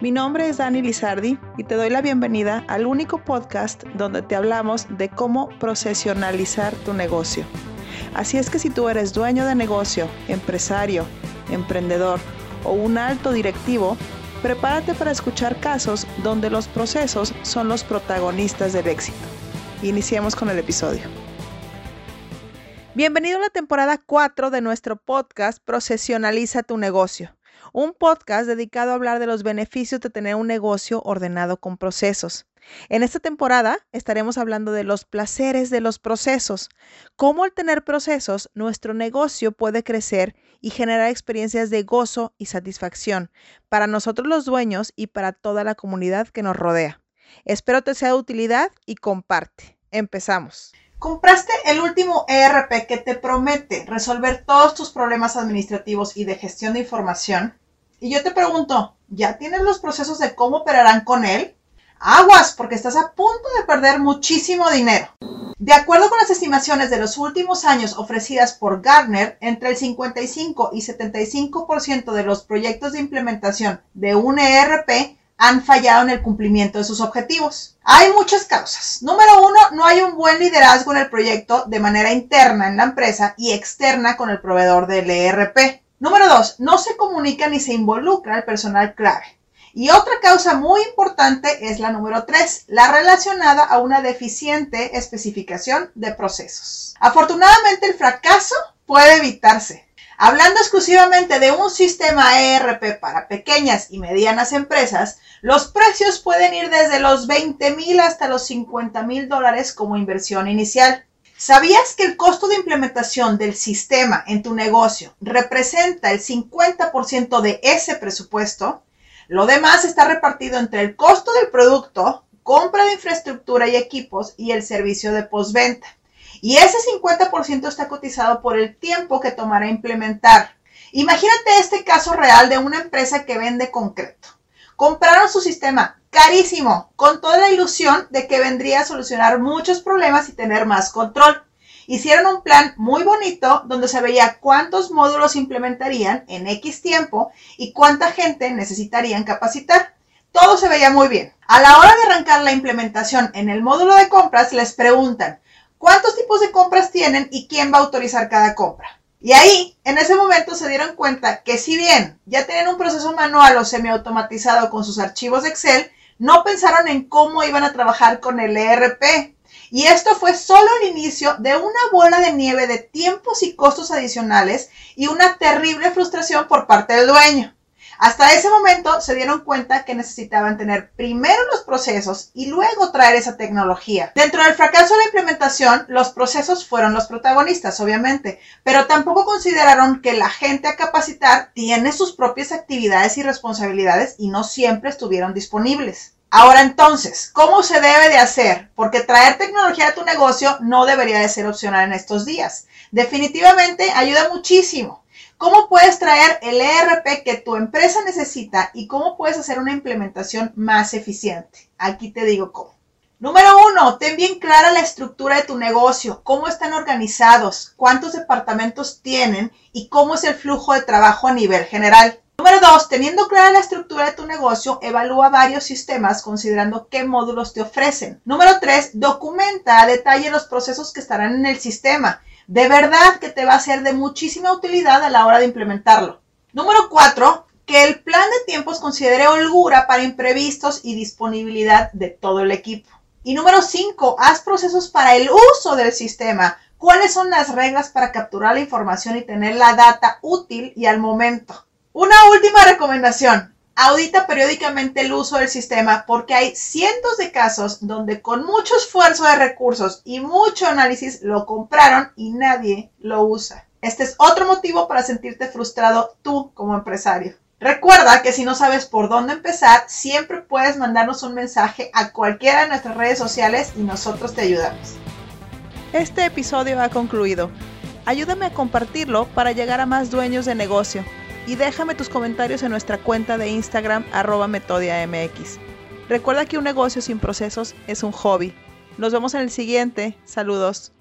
Mi nombre es Dani Lizardi y te doy la bienvenida al único podcast donde te hablamos de cómo procesionalizar tu negocio. Así es que si tú eres dueño de negocio, empresario, emprendedor o un alto directivo, prepárate para escuchar casos donde los procesos son los protagonistas del éxito. Iniciemos con el episodio. Bienvenido a la temporada 4 de nuestro podcast Procesionaliza tu negocio un podcast dedicado a hablar de los beneficios de tener un negocio ordenado con procesos. En esta temporada estaremos hablando de los placeres de los procesos, cómo al tener procesos nuestro negocio puede crecer y generar experiencias de gozo y satisfacción para nosotros los dueños y para toda la comunidad que nos rodea. Espero te sea de utilidad y comparte. Empezamos. ¿Compraste el último ERP que te promete resolver todos tus problemas administrativos y de gestión de información? Y yo te pregunto, ¿ya tienes los procesos de cómo operarán con él? Aguas, porque estás a punto de perder muchísimo dinero. De acuerdo con las estimaciones de los últimos años ofrecidas por Gartner, entre el 55 y 75% de los proyectos de implementación de un ERP han fallado en el cumplimiento de sus objetivos. Hay muchas causas. Número uno, no hay un buen liderazgo en el proyecto de manera interna en la empresa y externa con el proveedor del ERP. Número dos, no se comunica ni se involucra el personal clave. Y otra causa muy importante es la número tres, la relacionada a una deficiente especificación de procesos. Afortunadamente el fracaso puede evitarse. Hablando exclusivamente de un sistema ERP para pequeñas y medianas empresas, los precios pueden ir desde los 20 mil hasta los 50 mil dólares como inversión inicial. ¿Sabías que el costo de implementación del sistema en tu negocio representa el 50% de ese presupuesto? Lo demás está repartido entre el costo del producto, compra de infraestructura y equipos y el servicio de postventa. Y ese 50% está cotizado por el tiempo que tomará implementar. Imagínate este caso real de una empresa que vende concreto. Compraron su sistema carísimo, con toda la ilusión de que vendría a solucionar muchos problemas y tener más control. Hicieron un plan muy bonito donde se veía cuántos módulos implementarían en X tiempo y cuánta gente necesitarían capacitar. Todo se veía muy bien. A la hora de arrancar la implementación en el módulo de compras les preguntan cuántos tipos de compras tienen y quién va a autorizar cada compra. Y ahí, en ese momento, se dieron cuenta que si bien ya tienen un proceso manual o semiautomatizado con sus archivos de Excel, no pensaron en cómo iban a trabajar con el ERP. Y esto fue solo el inicio de una bola de nieve de tiempos y costos adicionales y una terrible frustración por parte del dueño. Hasta ese momento se dieron cuenta que necesitaban tener primero los procesos y luego traer esa tecnología. Dentro del fracaso de la implementación, los procesos fueron los protagonistas, obviamente, pero tampoco consideraron que la gente a capacitar tiene sus propias actividades y responsabilidades y no siempre estuvieron disponibles. Ahora entonces, ¿cómo se debe de hacer? Porque traer tecnología a tu negocio no debería de ser opcional en estos días. Definitivamente ayuda muchísimo. ¿Cómo puedes traer el ERP que tu empresa necesita y cómo puedes hacer una implementación más eficiente? Aquí te digo cómo. Número uno, ten bien clara la estructura de tu negocio, cómo están organizados, cuántos departamentos tienen y cómo es el flujo de trabajo a nivel general. Número dos, teniendo clara la estructura de tu negocio, evalúa varios sistemas considerando qué módulos te ofrecen. Número tres, documenta a detalle los procesos que estarán en el sistema. De verdad que te va a ser de muchísima utilidad a la hora de implementarlo. Número cuatro, que el plan de tiempos considere holgura para imprevistos y disponibilidad de todo el equipo. Y número cinco, haz procesos para el uso del sistema. ¿Cuáles son las reglas para capturar la información y tener la data útil y al momento? Una última recomendación. Audita periódicamente el uso del sistema porque hay cientos de casos donde con mucho esfuerzo de recursos y mucho análisis lo compraron y nadie lo usa. Este es otro motivo para sentirte frustrado tú como empresario. Recuerda que si no sabes por dónde empezar, siempre puedes mandarnos un mensaje a cualquiera de nuestras redes sociales y nosotros te ayudamos. Este episodio ha concluido. Ayúdame a compartirlo para llegar a más dueños de negocio y déjame tus comentarios en nuestra cuenta de Instagram arroba metodiamx. Recuerda que un negocio sin procesos es un hobby. Nos vemos en el siguiente. Saludos.